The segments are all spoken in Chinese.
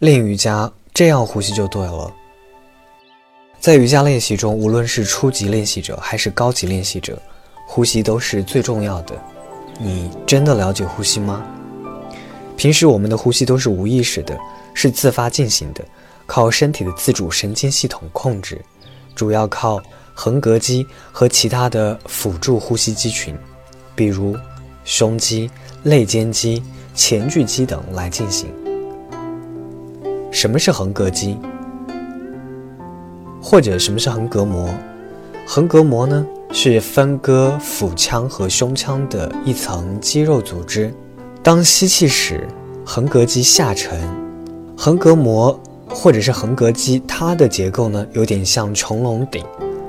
练瑜伽这样呼吸就对了。在瑜伽练习中，无论是初级练习者还是高级练习者，呼吸都是最重要的。你真的了解呼吸吗？平时我们的呼吸都是无意识的，是自发进行的，靠身体的自主神经系统控制，主要靠横膈肌和其他的辅助呼吸肌群，比如胸肌、肋间肌、前锯肌等来进行。什么是横膈肌？或者什么是横膈膜？横膈膜呢，是分割腹腔和胸腔的一层肌肉组织。当吸气时，横膈肌下沉，横膈膜或者是横膈肌，它的结构呢，有点像穹窿顶，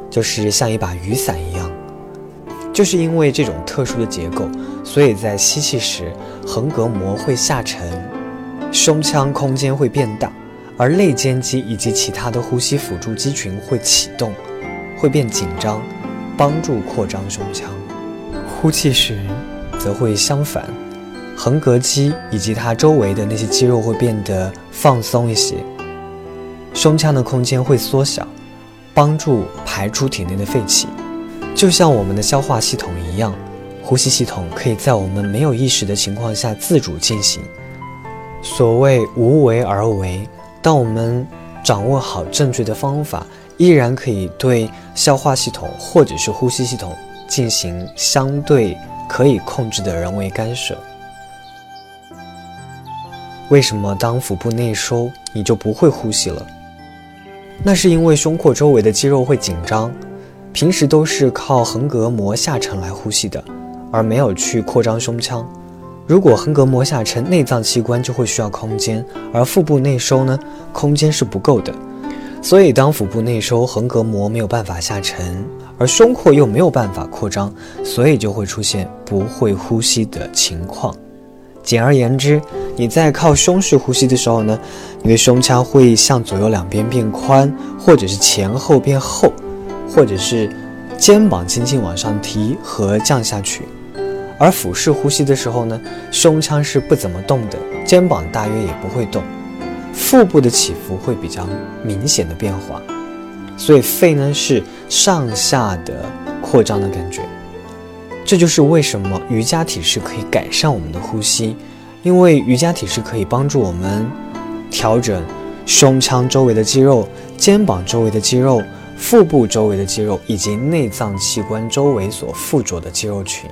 就是像一把雨伞一样。就是因为这种特殊的结构，所以在吸气时，横膈膜会下沉，胸腔空间会变大。而肋间肌以及其他的呼吸辅助肌群会启动，会变紧张，帮助扩张胸腔。呼气时，则会相反，横膈肌以及它周围的那些肌肉会变得放松一些，胸腔的空间会缩小，帮助排出体内的废气。就像我们的消化系统一样，呼吸系统可以在我们没有意识的情况下自主进行。所谓无为而为。当我们掌握好正确的方法，依然可以对消化系统或者是呼吸系统进行相对可以控制的人为干涉。为什么当腹部内收，你就不会呼吸了？那是因为胸廓周围的肌肉会紧张，平时都是靠横膈膜下沉来呼吸的，而没有去扩张胸腔。如果横膈膜下沉，内脏器官就会需要空间，而腹部内收呢，空间是不够的。所以当腹部内收，横膈膜没有办法下沉，而胸廓又没有办法扩张，所以就会出现不会呼吸的情况。简而言之，你在靠胸式呼吸的时候呢，你的胸腔会向左右两边变宽，或者是前后变厚，或者是肩膀轻轻往上提和降下去。而俯式呼吸的时候呢，胸腔是不怎么动的，肩膀大约也不会动，腹部的起伏会比较明显的变化，所以肺呢是上下的扩张的感觉。这就是为什么瑜伽体式可以改善我们的呼吸，因为瑜伽体式可以帮助我们调整胸腔周围的肌肉、肩膀周围的肌肉、腹部周围的肌肉以及内脏器官周围所附着的肌肉群。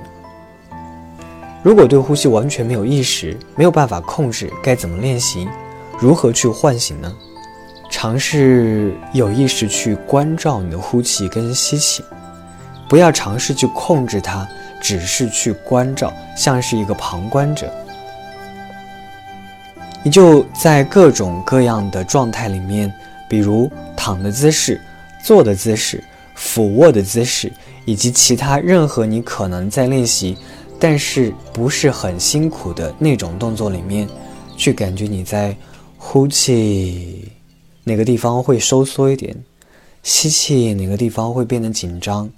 如果对呼吸完全没有意识，没有办法控制，该怎么练习？如何去唤醒呢？尝试有意识去关照你的呼气跟吸气，不要尝试去控制它，只是去关照，像是一个旁观者。你就在各种各样的状态里面，比如躺的姿势、坐的姿势、俯卧的姿势，以及其他任何你可能在练习。但是不是很辛苦的那种动作里面，去感觉你在呼气哪个地方会收缩一点，吸气哪个地方会变得紧张。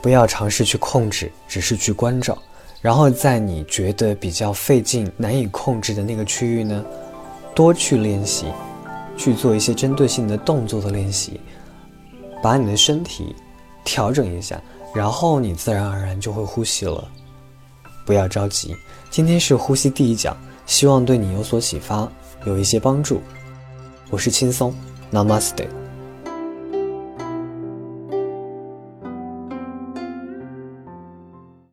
不要尝试去控制，只是去关照，然后在你觉得比较费劲、难以控制的那个区域呢，多去练习，去做一些针对性的动作的练习，把你的身体调整一下。然后你自然而然就会呼吸了，不要着急。今天是呼吸第一讲，希望对你有所启发，有一些帮助。我是轻松，Namaste。